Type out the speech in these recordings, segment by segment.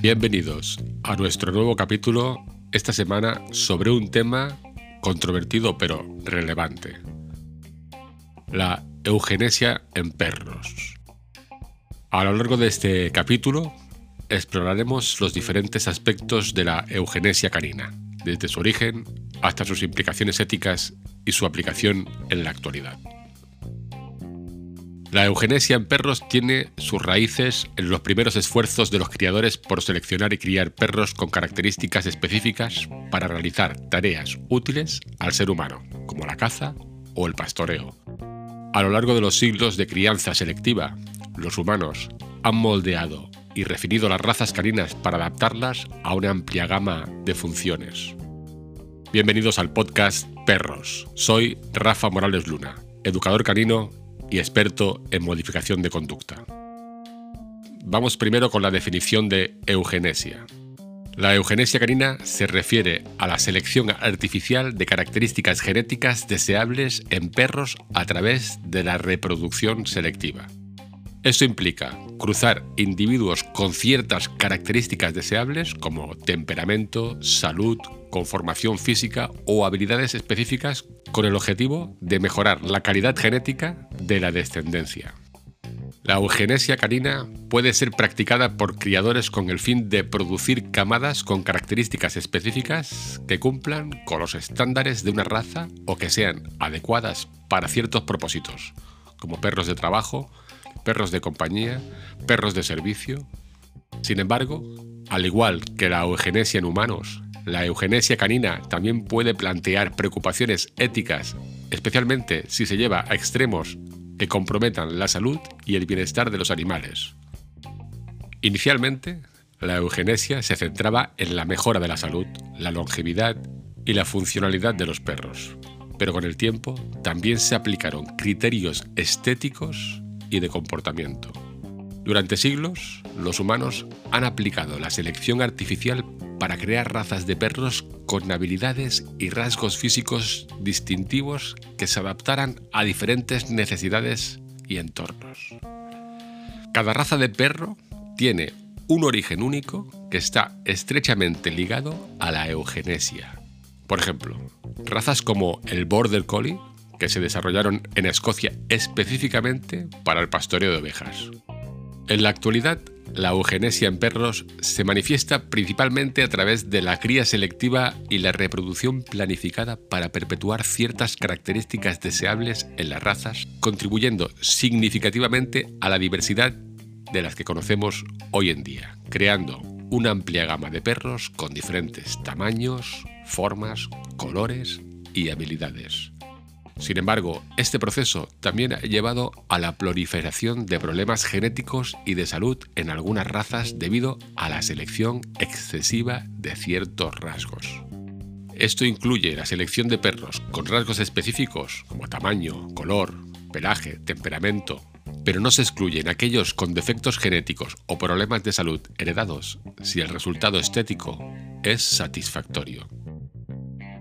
Bienvenidos a nuestro nuevo capítulo esta semana sobre un tema controvertido pero relevante. La eugenesia en perros. A lo largo de este capítulo exploraremos los diferentes aspectos de la eugenesia canina, desde su origen hasta sus implicaciones éticas y su aplicación en la actualidad. La eugenesia en perros tiene sus raíces en los primeros esfuerzos de los criadores por seleccionar y criar perros con características específicas para realizar tareas útiles al ser humano, como la caza o el pastoreo. A lo largo de los siglos de crianza selectiva, los humanos han moldeado y refinido las razas caninas para adaptarlas a una amplia gama de funciones. Bienvenidos al podcast Perros. Soy Rafa Morales Luna, educador canino y experto en modificación de conducta. Vamos primero con la definición de eugenesia. La eugenesia canina se refiere a la selección artificial de características genéticas deseables en perros a través de la reproducción selectiva. Esto implica cruzar individuos con ciertas características deseables como temperamento, salud, conformación física o habilidades específicas con el objetivo de mejorar la calidad genética de la descendencia. La eugenesia canina puede ser practicada por criadores con el fin de producir camadas con características específicas que cumplan con los estándares de una raza o que sean adecuadas para ciertos propósitos, como perros de trabajo, perros de compañía, perros de servicio. Sin embargo, al igual que la eugenesia en humanos, la eugenesia canina también puede plantear preocupaciones éticas, especialmente si se lleva a extremos que comprometan la salud y el bienestar de los animales. Inicialmente, la eugenesia se centraba en la mejora de la salud, la longevidad y la funcionalidad de los perros, pero con el tiempo también se aplicaron criterios estéticos y de comportamiento. Durante siglos, los humanos han aplicado la selección artificial para crear razas de perros con habilidades y rasgos físicos distintivos que se adaptaran a diferentes necesidades y entornos. Cada raza de perro tiene un origen único que está estrechamente ligado a la eugenesia. Por ejemplo, razas como el Border Collie, que se desarrollaron en Escocia específicamente para el pastoreo de ovejas. En la actualidad, la eugenesia en perros se manifiesta principalmente a través de la cría selectiva y la reproducción planificada para perpetuar ciertas características deseables en las razas, contribuyendo significativamente a la diversidad de las que conocemos hoy en día, creando una amplia gama de perros con diferentes tamaños, formas, colores y habilidades. Sin embargo, este proceso también ha llevado a la proliferación de problemas genéticos y de salud en algunas razas debido a la selección excesiva de ciertos rasgos. Esto incluye la selección de perros con rasgos específicos como tamaño, color, pelaje, temperamento, pero no se excluyen aquellos con defectos genéticos o problemas de salud heredados si el resultado estético es satisfactorio.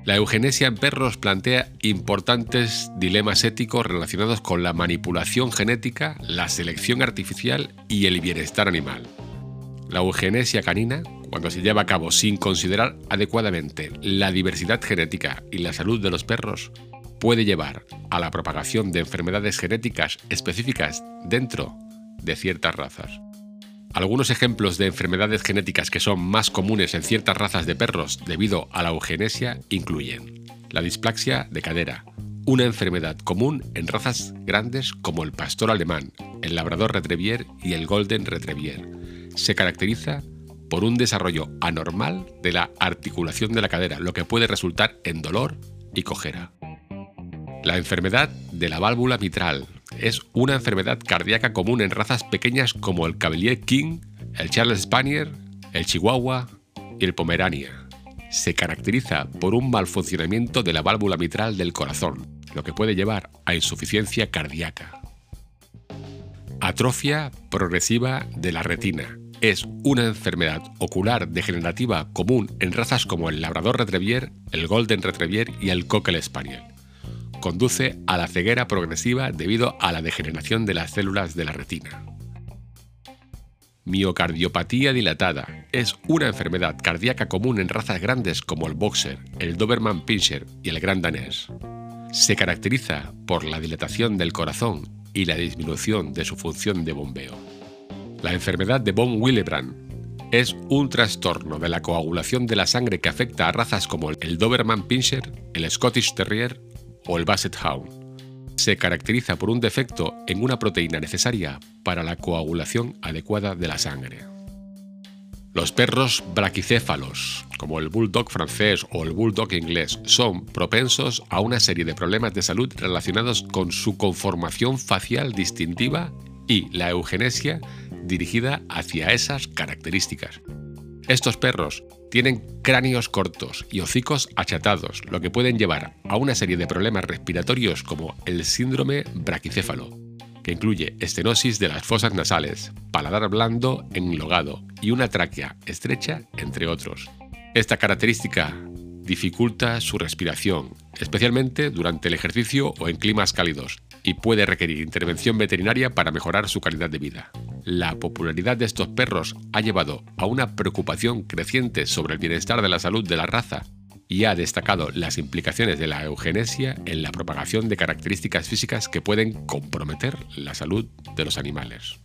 La eugenesia en perros plantea importantes dilemas éticos relacionados con la manipulación genética, la selección artificial y el bienestar animal. La eugenesia canina, cuando se lleva a cabo sin considerar adecuadamente la diversidad genética y la salud de los perros, puede llevar a la propagación de enfermedades genéticas específicas dentro de ciertas razas. Algunos ejemplos de enfermedades genéticas que son más comunes en ciertas razas de perros debido a la eugenesia incluyen la displaxia de cadera, una enfermedad común en razas grandes como el pastor alemán, el labrador retriever y el golden retriever. Se caracteriza por un desarrollo anormal de la articulación de la cadera, lo que puede resultar en dolor y cojera. La enfermedad de la válvula mitral, es una enfermedad cardíaca común en razas pequeñas como el Cavalier King, el Charles Spanier, el Chihuahua y el Pomerania. Se caracteriza por un mal funcionamiento de la válvula mitral del corazón, lo que puede llevar a insuficiencia cardíaca. Atrofia progresiva de la retina. Es una enfermedad ocular degenerativa común en razas como el Labrador Retriever, el Golden Retriever y el Cocker Spaniel conduce a la ceguera progresiva debido a la degeneración de las células de la retina. Miocardiopatía dilatada es una enfermedad cardíaca común en razas grandes como el Boxer, el Doberman Pinscher y el Gran Danés. Se caracteriza por la dilatación del corazón y la disminución de su función de bombeo. La enfermedad de von Willebrand es un trastorno de la coagulación de la sangre que afecta a razas como el Doberman Pinscher, el Scottish Terrier o el Basset Hound. Se caracteriza por un defecto en una proteína necesaria para la coagulación adecuada de la sangre. Los perros braquicéfalos, como el bulldog francés o el bulldog inglés, son propensos a una serie de problemas de salud relacionados con su conformación facial distintiva y la eugenesia dirigida hacia esas características. Estos perros tienen cráneos cortos y hocicos achatados, lo que pueden llevar a una serie de problemas respiratorios como el síndrome braquicéfalo, que incluye estenosis de las fosas nasales, paladar blando enlogado y una tráquea estrecha, entre otros. Esta característica dificulta su respiración, especialmente durante el ejercicio o en climas cálidos, y puede requerir intervención veterinaria para mejorar su calidad de vida. La popularidad de estos perros ha llevado a una preocupación creciente sobre el bienestar de la salud de la raza y ha destacado las implicaciones de la eugenesia en la propagación de características físicas que pueden comprometer la salud de los animales.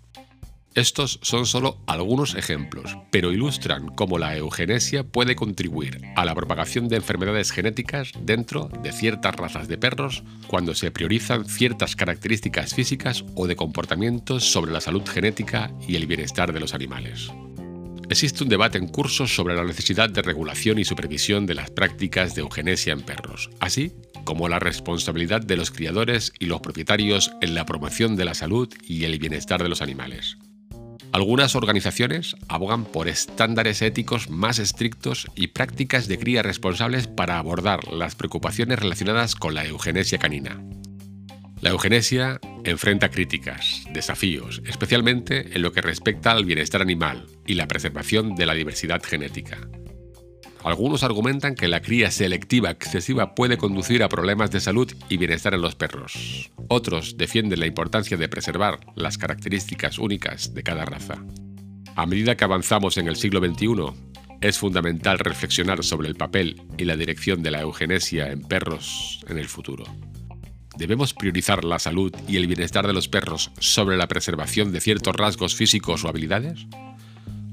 Estos son solo algunos ejemplos, pero ilustran cómo la eugenesia puede contribuir a la propagación de enfermedades genéticas dentro de ciertas razas de perros cuando se priorizan ciertas características físicas o de comportamientos sobre la salud genética y el bienestar de los animales. Existe un debate en curso sobre la necesidad de regulación y supervisión de las prácticas de eugenesia en perros, así como la responsabilidad de los criadores y los propietarios en la promoción de la salud y el bienestar de los animales. Algunas organizaciones abogan por estándares éticos más estrictos y prácticas de cría responsables para abordar las preocupaciones relacionadas con la eugenesia canina. La eugenesia enfrenta críticas, desafíos, especialmente en lo que respecta al bienestar animal y la preservación de la diversidad genética. Algunos argumentan que la cría selectiva excesiva puede conducir a problemas de salud y bienestar en los perros. Otros defienden la importancia de preservar las características únicas de cada raza. A medida que avanzamos en el siglo XXI, es fundamental reflexionar sobre el papel y la dirección de la eugenesia en perros en el futuro. ¿Debemos priorizar la salud y el bienestar de los perros sobre la preservación de ciertos rasgos físicos o habilidades?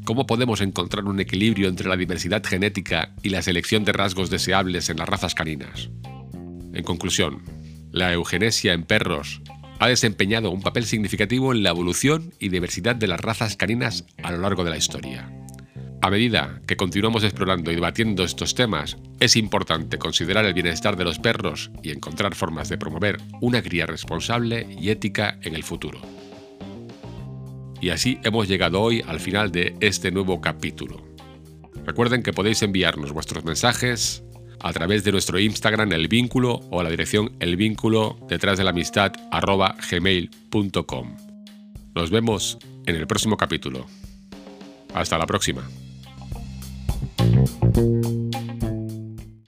¿Cómo podemos encontrar un equilibrio entre la diversidad genética y la selección de rasgos deseables en las razas caninas? En conclusión, la eugenesia en perros ha desempeñado un papel significativo en la evolución y diversidad de las razas caninas a lo largo de la historia. A medida que continuamos explorando y debatiendo estos temas, es importante considerar el bienestar de los perros y encontrar formas de promover una cría responsable y ética en el futuro. Y así hemos llegado hoy al final de este nuevo capítulo. Recuerden que podéis enviarnos vuestros mensajes a través de nuestro Instagram El Vínculo o a la dirección el vínculo detrás de la amistad gmail.com. Nos vemos en el próximo capítulo. Hasta la próxima.